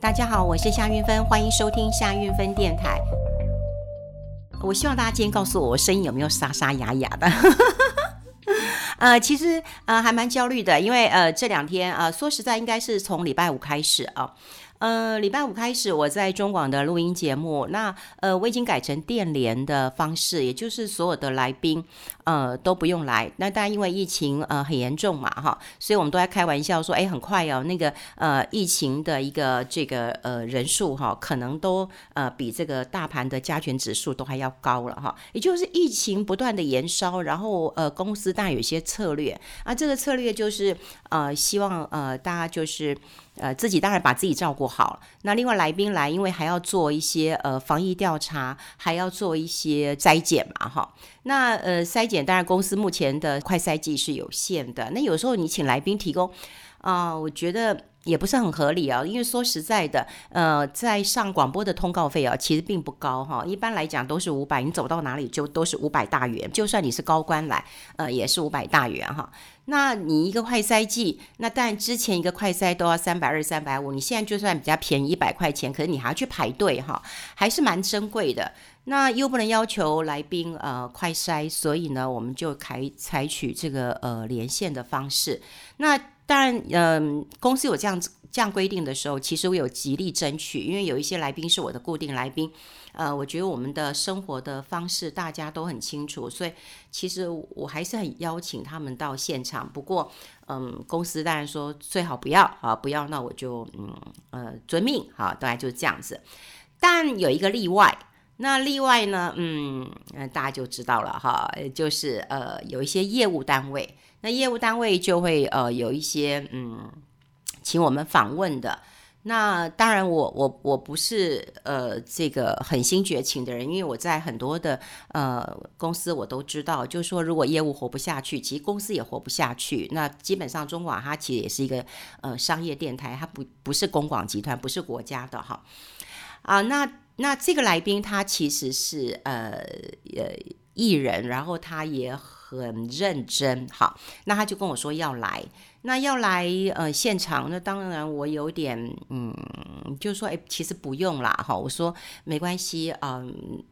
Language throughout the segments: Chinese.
大家好，我是夏运芬，欢迎收听夏运芬电台。我希望大家今天告诉我，我声音有没有沙沙哑哑的？呃，其实呃还蛮焦虑的，因为呃这两天、呃，说实在，应该是从礼拜五开始啊。呃，呃礼拜五开始，我在中广的录音节目，那呃，我已经改成电联的方式，也就是所有的来宾呃都不用来。那当然，因为疫情呃很严重嘛，哈，所以我们都在开玩笑说，哎，很快哦，那个呃疫情的一个这个呃人数哈，可能都呃比这个大盘的加权指数都还要高了哈。也就是疫情不断的延烧，然后呃公司当然有些策略啊，这个策略就是呃希望呃大家就是。呃，自己当然把自己照顾好。那另外来宾来，因为还要做一些呃防疫调查，还要做一些筛检嘛，哈。那呃筛检，当然公司目前的快筛剂是有限的。那有时候你请来宾提供啊、我觉得。也不是很合理啊，因为说实在的，呃，在上广播的通告费啊，其实并不高哈，一般来讲都是五百，你走到哪里就都是五百大元，就算你是高官来，呃，也是五百大元哈。那你一个快筛剂，那但之前一个快筛都要三百二、三百五，你现在就算比较便宜一百块钱，可是你还要去排队哈，还是蛮珍贵的。那又不能要求来宾呃快筛，所以呢，我们就采采取这个呃连线的方式。那当然，嗯、公司有这样子这样规定的时候，其实我有极力争取，因为有一些来宾是我的固定来宾，呃，我觉得我们的生活的方式大家都很清楚，所以其实我还是很邀请他们到现场。不过，嗯，公司当然说最好不要啊，不要，那我就嗯呃遵命哈，大概就是这样子。但有一个例外，那例外呢，嗯，大家就知道了哈，就是呃有一些业务单位。那业务单位就会呃有一些嗯，请我们访问的。那当然我，我我不是呃这个狠心绝情的人，因为我在很多的呃公司我都知道，就是说如果业务活不下去，其实公司也活不下去。那基本上中广它其实也是一个呃商业电台，它不不是公广集团，不是国家的哈。啊，那那这个来宾他其实是呃呃艺人，然后他也。很认真，好，那他就跟我说要来，那要来呃现场，那当然我有点嗯，就说哎，其实不用啦，哈，我说没关系啊，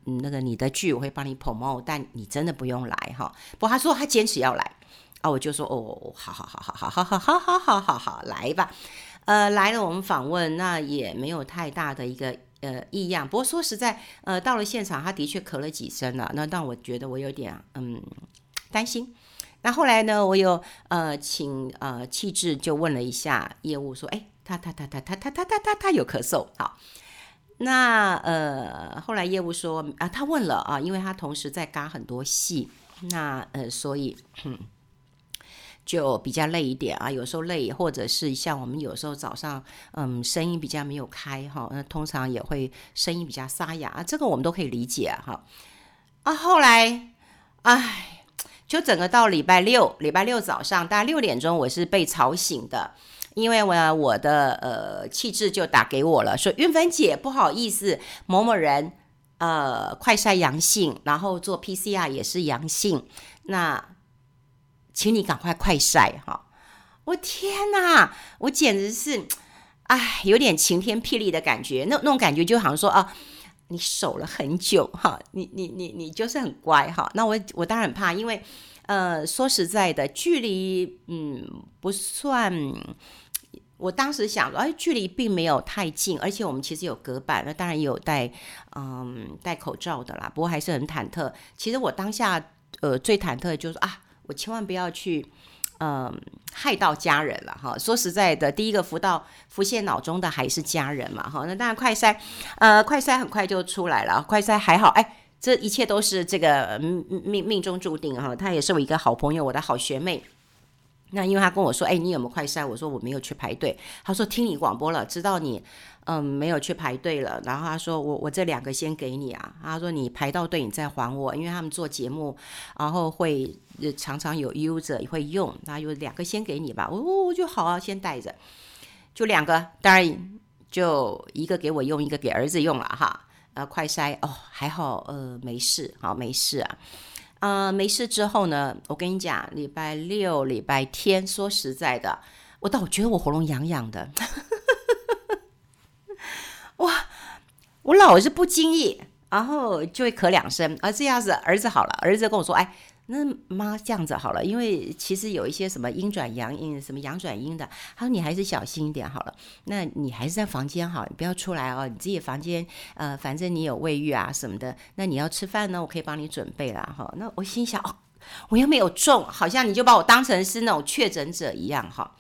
嗯，那个你的剧我会帮你 promo，但你真的不用来哈。不过他说他坚持要来啊，我就说哦，好好好好好好好好好好好来吧，呃，来了我们访问，那也没有太大的一个。呃，异样。不过说实在，呃，到了现场，他的确咳了几声了，那让我觉得我有点嗯担心。那后来呢，我有呃请呃气质就问了一下业务，说，哎，他他他他他他他他他他有咳嗽，好。那呃后来业务说啊，他问了啊，因为他同时在嘎很多戏，那呃所以。就比较累一点啊，有时候累，或者是像我们有时候早上，嗯，声音比较没有开哈，那通常也会声音比较沙哑啊，这个我们都可以理解哈。啊，后来，哎，就整个到礼拜六，礼拜六早上大概六点钟，我是被吵醒的，因为我我的呃气质就打给我了，说韵芬姐不好意思，某某人呃快筛阳性，然后做 PCR 也是阳性，那。请你赶快快筛哈！我天哪，我简直是，哎，有点晴天霹雳的感觉。那那种感觉就好像说啊，你守了很久哈，你你你你就是很乖哈。那我我当然很怕，因为呃，说实在的，距离嗯不算。我当时想说，哎，距离并没有太近，而且我们其实有隔板，那当然也有戴嗯戴口罩的啦。不过还是很忐忑。其实我当下呃最忐忑的就是啊。我千万不要去，嗯、害到家人了哈。说实在的，第一个浮到浮现脑中的还是家人嘛哈。那当然快筛，呃，快筛很快就出来了，快筛还好，哎，这一切都是这个命命中注定哈。他也是我一个好朋友，我的好学妹。那因为他跟我说，哎，你有没有快筛？我说我没有去排队。他说听你广播了，知道你。嗯，没有去排队了。然后他说：“我我这两个先给你啊。”他说：“你排到队，你再还我，因为他们做节目，然后会常常有 user 会用。那有两个先给你吧。”我我就好啊，先带着，就两个，当然就一个给我用，一个给儿子用了哈。呃，快筛哦，还好，呃，没事，好没事啊。啊，没事之后呢，我跟你讲，礼拜六、礼拜天，说实在的，我倒觉得我喉咙痒痒的。哇，我老是不经意，然后就会咳两声，啊，这样子儿子好了，儿子跟我说，哎。那妈这样子好了，因为其实有一些什么阴转阳阴，什么阳转阴的，他说你还是小心一点好了。那你还是在房间好，你不要出来哦。你自己房间，呃，反正你有卫浴啊什么的。那你要吃饭呢，我可以帮你准备了哈。那我心想，哦，我又没有中，好像你就把我当成是那种确诊者一样哈。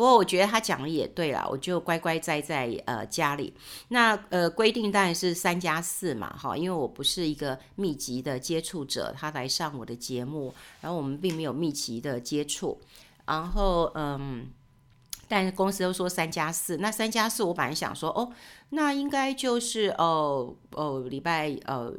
不过我觉得他讲的也对啦，我就乖乖待在呃家里。那呃规定当然是三加四嘛，哈，因为我不是一个密集的接触者，他来上我的节目，然后我们并没有密集的接触。然后嗯，但是公司都说三加四，那三加四我本来想说哦，那应该就是哦哦礼拜呃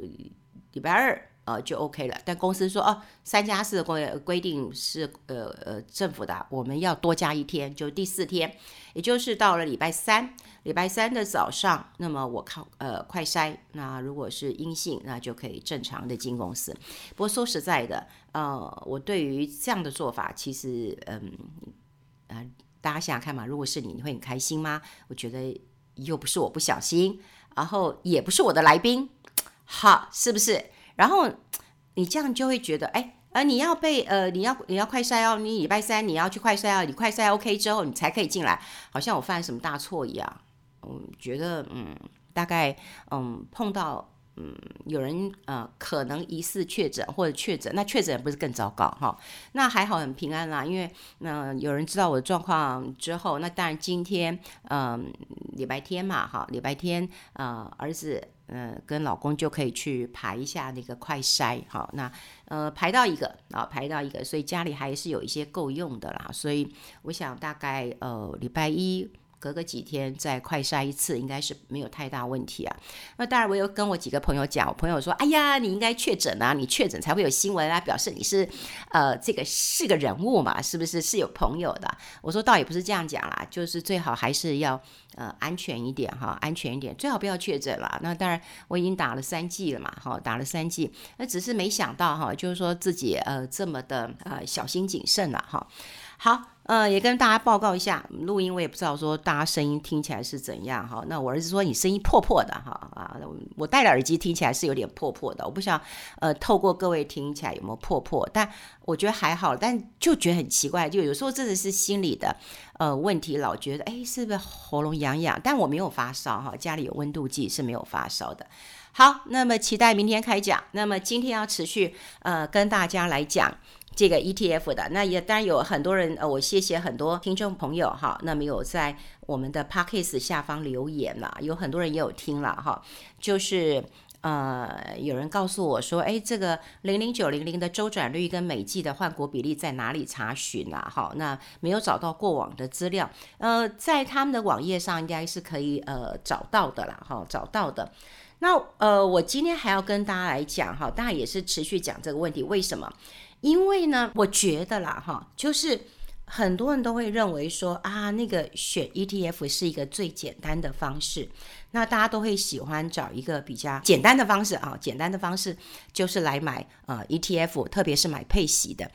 礼拜二。呃，就 OK 了。但公司说，哦，三加四的规规定是，呃呃，政府的，我们要多加一天，就第四天，也就是到了礼拜三，礼拜三的早上，那么我靠，呃，快筛，那如果是阴性，那就可以正常的进公司。不过说实在的，呃，我对于这样的做法，其实，嗯，啊、呃，大家想想看嘛，如果是你，你会很开心吗？我觉得又不是我不小心，然后也不是我的来宾，好，是不是？然后你这样就会觉得，哎，呃，你要被，呃，你要你要快筛哦，你礼拜三你要去快筛哦，你快筛 OK 之后，你才可以进来，好像我犯了什么大错一样。嗯，觉得，嗯，大概，嗯，碰到。嗯，有人呃可能疑似确诊或者确诊，那确诊不是更糟糕哈？那还好很平安啦，因为那、有人知道我的状况之后，那当然今天嗯、礼拜天嘛哈，礼拜天呃儿子呃跟老公就可以去排一下那个快筛哈，那呃排到一个啊排到一个，所以家里还是有一些够用的啦，所以我想大概呃礼拜一。隔个几天再快筛一次，应该是没有太大问题啊。那当然，我有跟我几个朋友讲，我朋友说：“哎呀，你应该确诊啊，你确诊才会有新闻啊，表示你是呃这个是个人物嘛，是不是是有朋友的？”我说倒也不是这样讲啦，就是最好还是要呃安全一点哈，安全一点，最好不要确诊啦。那当然，我已经打了三剂了嘛，哈，打了三剂，那只是没想到哈，就是说自己呃这么的呃小心谨慎了哈。好。呃，也跟大家报告一下，录音我也不知道说大家声音听起来是怎样哈。那我儿子说你声音破破的哈啊，我戴了耳机听起来是有点破破的，我不晓得呃透过各位听起来有没有破破，但我觉得还好，但就觉得很奇怪，就有时候真的是心里的呃问题，老觉得哎是不是喉咙痒痒，但我没有发烧哈，家里有温度计是没有发烧的。好，那么期待明天开讲，那么今天要持续呃跟大家来讲。这个 ETF 的，那也当然有很多人，呃，我谢谢很多听众朋友哈，那么有在我们的 Podcast 下方留言了，有很多人也有听了哈，就是呃，有人告诉我说，哎，这个零零九零零的周转率跟每季的换国比例在哪里查询啊？哈，那没有找到过往的资料，呃，在他们的网页上应该是可以呃找到的啦，哈，找到的。那呃，我今天还要跟大家来讲哈，当然也是持续讲这个问题，为什么？因为呢，我觉得啦，哈，就是很多人都会认为说啊，那个选 ETF 是一个最简单的方式，那大家都会喜欢找一个比较简单的方式啊，简单的方式就是来买呃 ETF，特别是买配息的。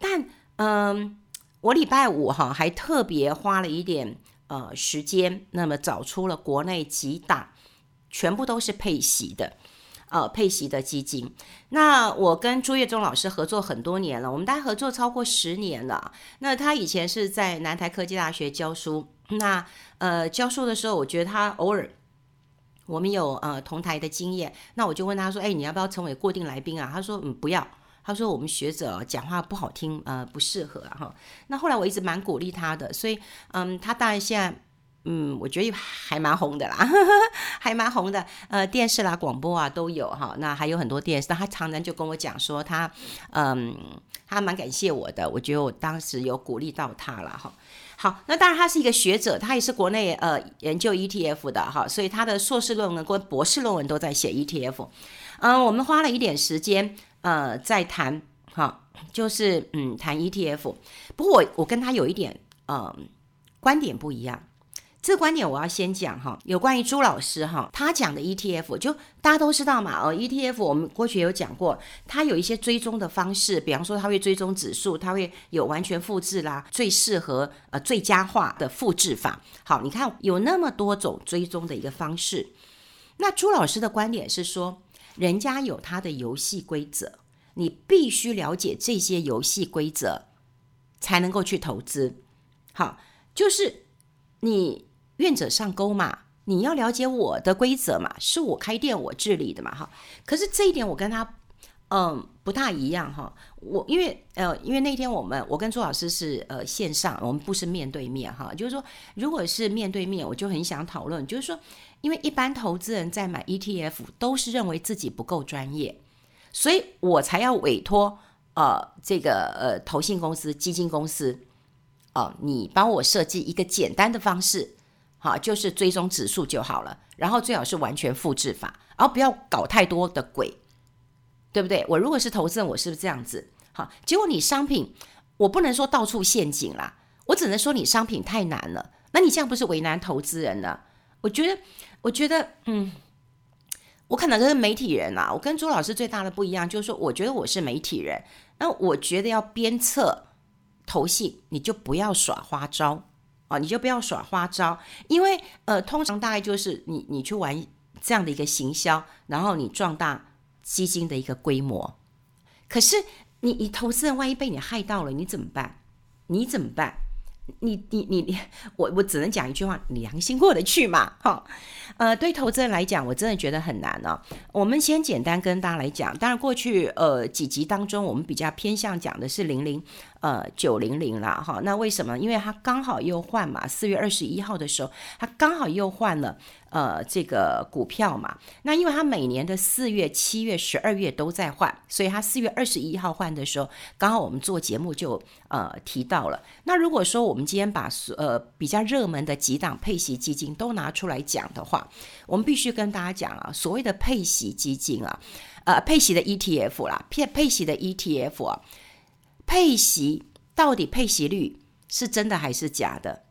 但嗯、我礼拜五哈还特别花了一点呃时间，那么找出了国内几档全部都是配息的。呃，配息的基金，那我跟朱月忠老师合作很多年了，我们大概合作超过十年了。那他以前是在南台科技大学教书，那呃教书的时候，我觉得他偶尔我们有呃同台的经验，那我就问他说：“哎，你要不要成为固定来宾啊？”他说：“嗯，不要。”他说：“我们学者讲话不好听，呃，不适合啊。”哈，那后来我一直蛮鼓励他的，所以嗯，他当然现在。嗯，我觉得还蛮红的啦，还蛮红的。呃，电视啦、广播啊都有哈。那还有很多电视，他常常就跟我讲说他，嗯，他蛮感谢我的。我觉得我当时有鼓励到他了哈。好，那当然他是一个学者，他也是国内呃研究 ETF 的哈，所以他的硕士论文跟博士论文都在写 ETF。嗯，我们花了一点时间呃在谈哈，就是嗯谈 ETF。不过我我跟他有一点嗯观点不一样。这个观点我要先讲哈，有关于朱老师哈，他讲的 ETF 就大家都知道嘛，哦，ETF 我们过去有讲过，它有一些追踪的方式，比方说它会追踪指数，它会有完全复制啦，最适合呃最佳化的复制法。好，你看有那么多种追踪的一个方式，那朱老师的观点是说，人家有他的游戏规则，你必须了解这些游戏规则，才能够去投资。好，就是你。愿者上钩嘛，你要了解我的规则嘛，是我开店我治理的嘛，哈。可是这一点我跟他，嗯，不大一样哈。我因为呃，因为那天我们我跟朱老师是呃线上，我们不是面对面哈。就是说，如果是面对面，我就很想讨论，就是说，因为一般投资人在买 ETF 都是认为自己不够专业，所以我才要委托呃这个呃投信公司、基金公司，哦、你帮我设计一个简单的方式。好，就是追踪指数就好了，然后最好是完全复制法，然后不要搞太多的鬼，对不对？我如果是投资人，我是不是这样子？好，结果你商品，我不能说到处陷阱啦，我只能说你商品太难了，那你这样不是为难投资人了？我觉得，我觉得，嗯，我可能是媒体人啦，我跟朱老师最大的不一样就是说，我觉得我是媒体人，那我觉得要鞭策投信，你就不要耍花招。哦，你就不要耍花招，因为呃，通常大概就是你你去玩这样的一个行销，然后你壮大基金的一个规模。可是你你投资人万一被你害到了，你怎么办？你怎么办？你你你你，我我只能讲一句话：你良心过得去嘛？哈，呃，对投资人来讲，我真的觉得很难哦。我们先简单跟大家来讲，当然过去呃几集当中，我们比较偏向讲的是零零呃九零零啦，哈。那为什么？因为它刚好又换嘛，四月二十一号的时候，它刚好又换了。呃，这个股票嘛，那因为它每年的四月、七月、十二月都在换，所以它四月二十一号换的时候，刚好我们做节目就呃提到了。那如果说我们今天把呃比较热门的几档配息基金都拿出来讲的话，我们必须跟大家讲啊，所谓的配息基金啊，呃配息的 ETF 啦，配配息的 ETF 啊，配息到底配息率是真的还是假的？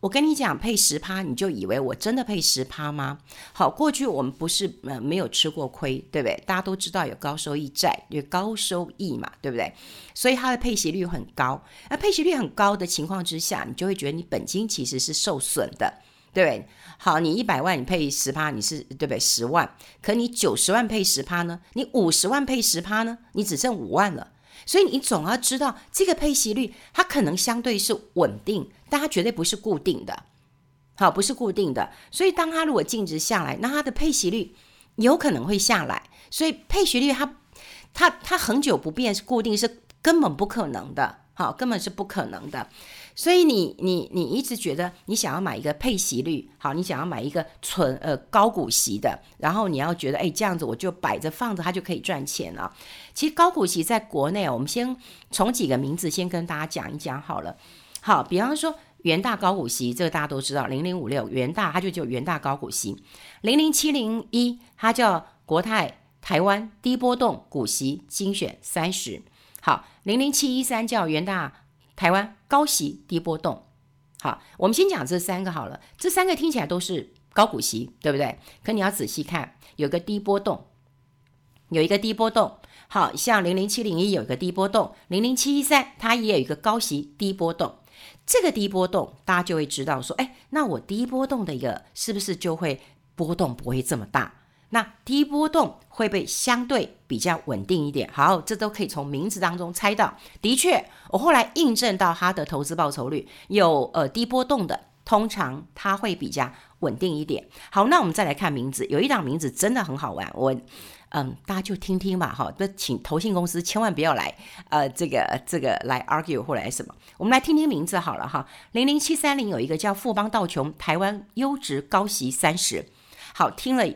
我跟你讲，配十趴，你就以为我真的配十趴吗？好，过去我们不是呃没有吃过亏，对不对？大家都知道有高收益债，有高收益嘛，对不对？所以它的配息率很高。那配息率很高的情况之下，你就会觉得你本金其实是受损的，对不对？好，你一百万你配十趴，你是对不对？十万，可你九十万配十趴呢？你五十万配十趴呢？你只剩五万了。所以你总要知道这个配息率，它可能相对是稳定，但它绝对不是固定的，好，不是固定的。所以当它如果净值下来，那它的配息率有可能会下来。所以配息率它它它恒久不变是固定是根本不可能的，好，根本是不可能的。所以你你你一直觉得你想要买一个配息率好，你想要买一个纯呃高股息的，然后你要觉得哎这样子我就摆着放着它就可以赚钱了。其实高股息在国内，我们先从几个名字先跟大家讲一讲好了。好，比方说元大高股息，这个大家都知道，零零五六元大它就叫元大高股息，零零七零一它叫国泰台湾低波动股息精选三十，好，零零七一三叫元大。台湾高息低波动，好，我们先讲这三个好了。这三个听起来都是高股息，对不对？可你要仔细看，有个低波动，有一个低波动。好，像零零七零一有一个低波动，零零七一三它也有一个高息低波动。这个低波动，大家就会知道说，哎，那我低波动的一个是不是就会波动不会这么大？那低波动会不会相对比较稳定一点？好，这都可以从名字当中猜到。的确，我后来印证到它的投资报酬率有呃低波动的，通常它会比较稳定一点。好，那我们再来看名字，有一档名字真的很好玩，我嗯大家就听听吧哈。那请投信公司千万不要来呃这个这个来 argue 或来什么，我们来听听名字好了哈。零零七三零有一个叫富邦道琼台湾优质高息三十，好，听了。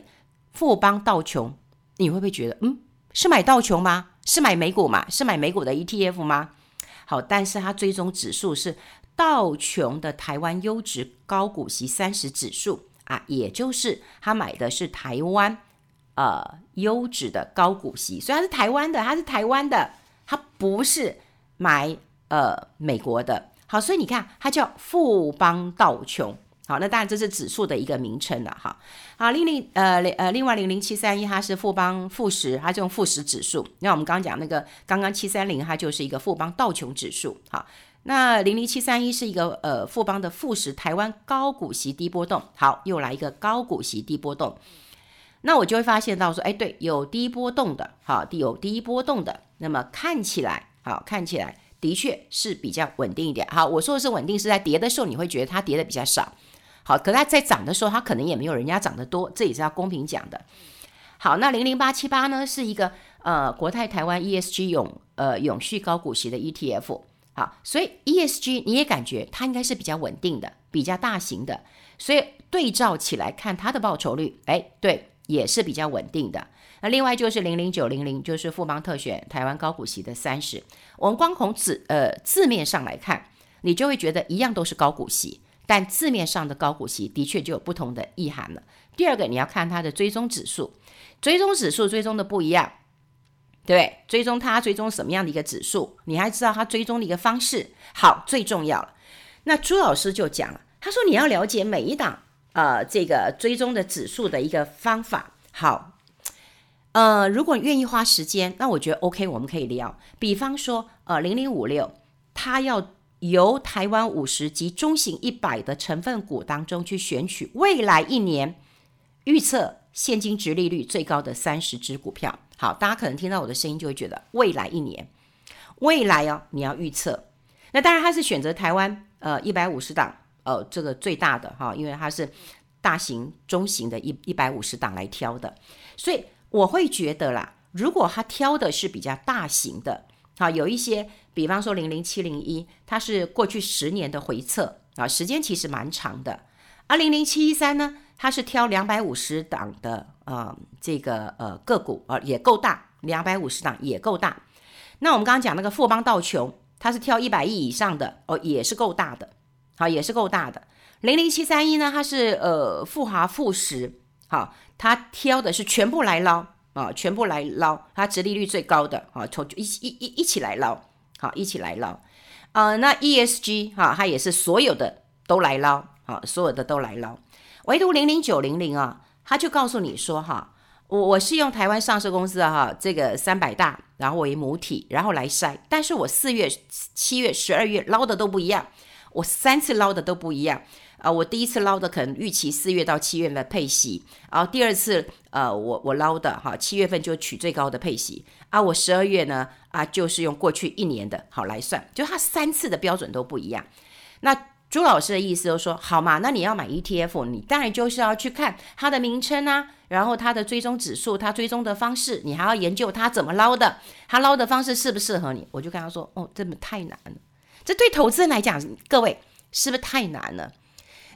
富邦道琼，你会不会觉得，嗯，是买道琼吗？是买美股吗？是买美股的 ETF 吗？好，但是它追踪指数是道琼的台湾优质高股息三十指数啊，也就是他买的是台湾呃优质的高股息，虽然是台湾的，它是台湾的，它不是买呃美国的。好，所以你看，它叫富邦道琼。好，那当然这是指数的一个名称了哈。好，零零呃呃，另外零零七三一它是富邦富时，它这种富时指数。那我们刚刚讲那个刚刚七三零，它就是一个富邦道琼指数。好，那零零七三一是一个呃富邦的富时台湾高股息低波动。好，又来一个高股息低波动。那我就会发现到说，哎，对，有低波动的，好，有低波动的，那么看起来，好，看起来的确是比较稳定一点。好，我说的是稳定，是在跌的时候你会觉得它跌的比较少。好，可它在涨的时候，它可能也没有人家涨得多，这也是要公平讲的。好，那零零八七八呢，是一个呃国泰台湾 ESG 永呃永续高股息的 ETF。好，所以 ESG 你也感觉它应该是比较稳定的，比较大型的，所以对照起来看它的报酬率，哎，对，也是比较稳定的。那另外就是零零九零零，就是富邦特选台湾高股息的三十。我们光从字呃字面上来看，你就会觉得一样都是高股息。但字面上的高股息的确就有不同的意涵了。第二个，你要看它的追踪指数，追踪指数追踪的不一样，对，追踪它追踪什么样的一个指数，你还知道它追踪的一个方式。好，最重要了。那朱老师就讲了，他说你要了解每一档呃这个追踪的指数的一个方法。好，呃，如果愿意花时间，那我觉得 OK，我们可以聊。比方说，呃，零零五六，它要。由台湾五十及中型一百的成分股当中去选取未来一年预测现金殖利率最高的三十只股票。好，大家可能听到我的声音就会觉得未来一年，未来哦，你要预测。那当然，他是选择台湾呃一百五十档呃这个最大的哈，因为它是大型、中型的一一百五十档来挑的，所以我会觉得啦，如果他挑的是比较大型的。好，有一些，比方说零零七零一，它是过去十年的回测啊，时间其实蛮长的。而零零七一三呢，它是挑两百五十档的呃这个呃个股啊，也够大，两百五十档也够大。那我们刚刚讲那个富邦道琼，它是挑一百亿以上的哦，也是够大的，好，也是够大的。零零七三一呢，它是呃富华富时，好，它挑的是全部来捞。啊，全部来捞，它殖利率最高的啊，从一一一一起来捞，好，一起来捞，啊、那 ESG 哈、啊，它也是所有的都来捞，啊，所有的都来捞，唯独零零九零零啊，他就告诉你说哈，我我是用台湾上市公司哈、啊，这个三百大，然后为母体，然后来筛，但是我四月、七月、十二月捞的都不一样，我三次捞的都不一样。啊，我第一次捞的可能预期四月到七月的配息，然后第二次，呃，我我捞的哈，七月份就取最高的配息，啊，我十二月呢，啊，就是用过去一年的好来算，就它三次的标准都不一样。那朱老师的意思就是说，好嘛，那你要买 ETF，你当然就是要去看它的名称啊，然后它的追踪指数，它追踪的方式，你还要研究它怎么捞的，它捞的方式适不适合你。我就跟他说，哦，这么太难了，这对投资人来讲，各位是不是太难了？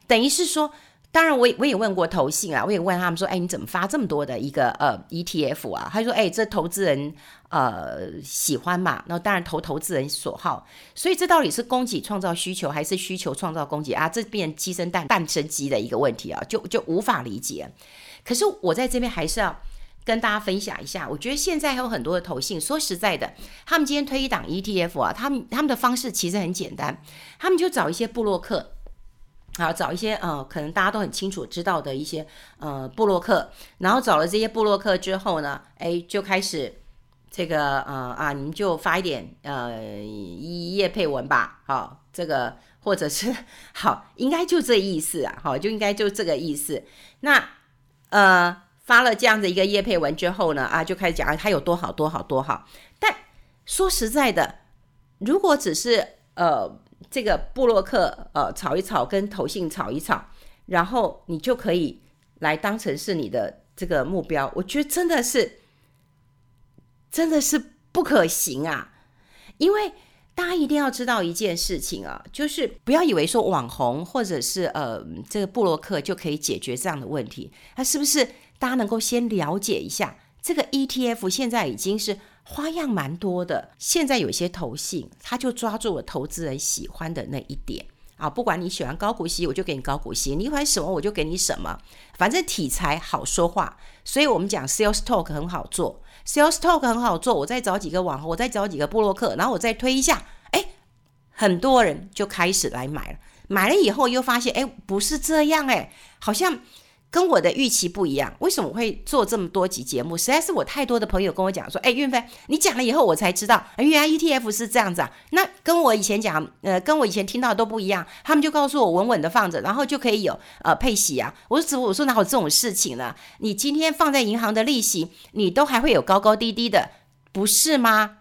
等于是说，当然我也我也问过投信啊，我也问他们说，哎，你怎么发这么多的一个呃 ETF 啊？他说，哎，这投资人呃喜欢嘛，那当然投投资人所好，所以这到底是供给创造需求，还是需求创造供给啊？这变鸡生蛋，蛋生鸡的一个问题啊，就就无法理解。可是我在这边还是要跟大家分享一下，我觉得现在还有很多的投信，说实在的，他们今天推一档 ETF 啊，他们他们的方式其实很简单，他们就找一些部落客。好，找一些呃，可能大家都很清楚知道的一些呃部落客，然后找了这些部落客之后呢，哎，就开始这个呃啊，你们就发一点呃业配文吧，好，这个或者是 好，应该就这意思啊，好，就应该就这个意思。那呃发了这样的一个业配文之后呢，啊，就开始讲啊，他有多好多好多好。但说实在的，如果只是呃。这个布洛克呃炒一炒，跟投信炒一炒，然后你就可以来当成是你的这个目标。我觉得真的是真的是不可行啊！因为大家一定要知道一件事情啊，就是不要以为说网红或者是呃这个布洛克就可以解决这样的问题。他是不是大家能够先了解一下这个 ETF 现在已经是？花样蛮多的，现在有些投信，他就抓住了投资人喜欢的那一点啊，不管你喜欢高股息，我就给你高股息；你喜欢什么，我就给你什么。反正题材好说话，所以我们讲 sales talk 很好做，sales talk 很好做。我再找几个网红，我再找几个部落客，然后我再推一下，哎，很多人就开始来买了，买了以后又发现，哎，不是这样，哎，好像。跟我的预期不一样，为什么会做这么多集节目？实在是我太多的朋友跟我讲说，哎，韵芬，你讲了以后我才知道，原来 ETF 是这样子啊。那跟我以前讲，呃，跟我以前听到都不一样。他们就告诉我，稳稳的放着，然后就可以有呃配息啊。我说，我说哪有这种事情呢？你今天放在银行的利息，你都还会有高高低低的，不是吗？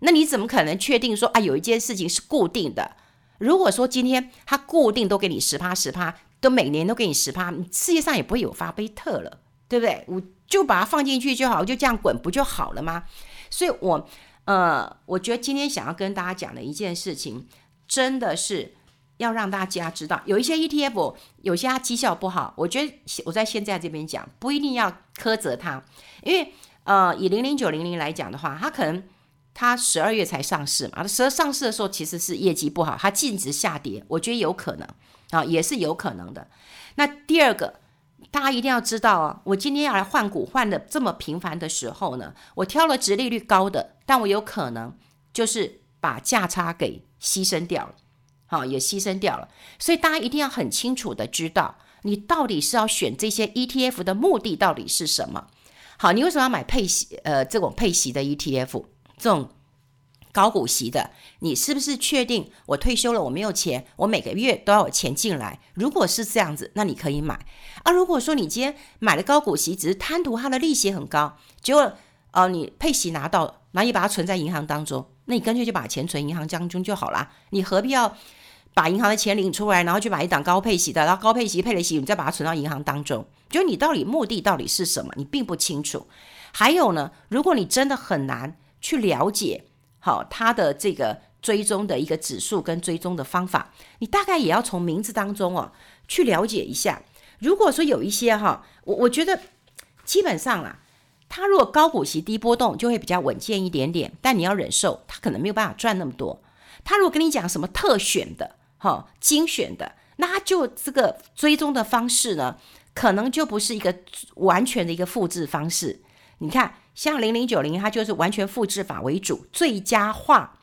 那你怎么可能确定说啊，有一件事情是固定的？如果说今天它固定都给你十趴十趴。都每年都给你十趴，世界上也不会有巴菲特了，对不对？我就把它放进去就好，就这样滚不就好了吗？所以，我呃，我觉得今天想要跟大家讲的一件事情，真的是要让大家知道，有一些 ETF，有些它绩效不好，我觉得我在现在这边讲，不一定要苛责它，因为呃，以零零九零零来讲的话，它可能它十二月才上市嘛，它十二上市的时候其实是业绩不好，它净值下跌，我觉得有可能。啊，也是有可能的。那第二个，大家一定要知道啊，我今天要来换股换的这么频繁的时候呢，我挑了殖利率高的，但我有可能就是把价差给牺牲掉了，好，也牺牲掉了。所以大家一定要很清楚的知道，你到底是要选这些 ETF 的目的到底是什么？好，你为什么要买配息？呃，这种配息的 ETF，这种。高股息的，你是不是确定我退休了，我没有钱，我每个月都要有钱进来？如果是这样子，那你可以买。啊，如果说你今天买了高股息，只是贪图它的利息很高，结果呃你配息拿到，那你把它存在银行当中，那你干脆就把钱存银行当中就好了。你何必要把银行的钱领出来，然后去买一档高配息的，然后高配息配了息，你再把它存到银行当中？就你到底目的到底是什么？你并不清楚。还有呢，如果你真的很难去了解。好，它的这个追踪的一个指数跟追踪的方法，你大概也要从名字当中哦去了解一下。如果说有一些哈，我我觉得基本上啊，它如果高股息低波动就会比较稳健一点点，但你要忍受它可能没有办法赚那么多。它如果跟你讲什么特选的哈精选的，那它就这个追踪的方式呢，可能就不是一个完全的一个复制方式。你看。像零零九零，它就是完全复制法为主，最佳化，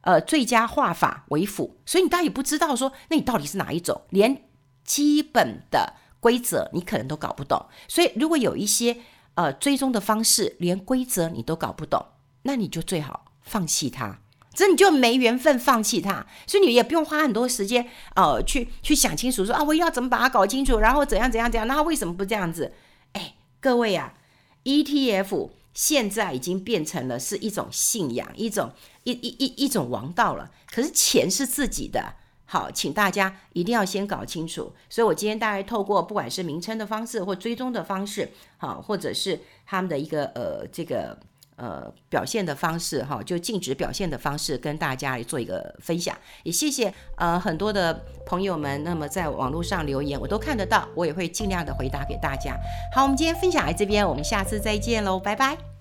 呃，最佳化法为辅，所以你到底不知道说，那你到底是哪一种？连基本的规则你可能都搞不懂。所以如果有一些呃追踪的方式，连规则你都搞不懂，那你就最好放弃它，这你就没缘分放弃它。所以你也不用花很多时间呃去去想清楚说啊，我要怎么把它搞清楚，然后怎样怎样怎样，那为什么不这样子？哎，各位啊。ETF 现在已经变成了是一种信仰，一种一一一一种王道了。可是钱是自己的，好，请大家一定要先搞清楚。所以我今天大概透过不管是名称的方式或追踪的方式，好，或者是他们的一个呃这个。呃，表现的方式哈，就禁止表现的方式，跟大家做一个分享。也谢谢呃很多的朋友们，那么在网络上留言，我都看得到，我也会尽量的回答给大家。好，我们今天分享来这边，我们下次再见喽，拜拜。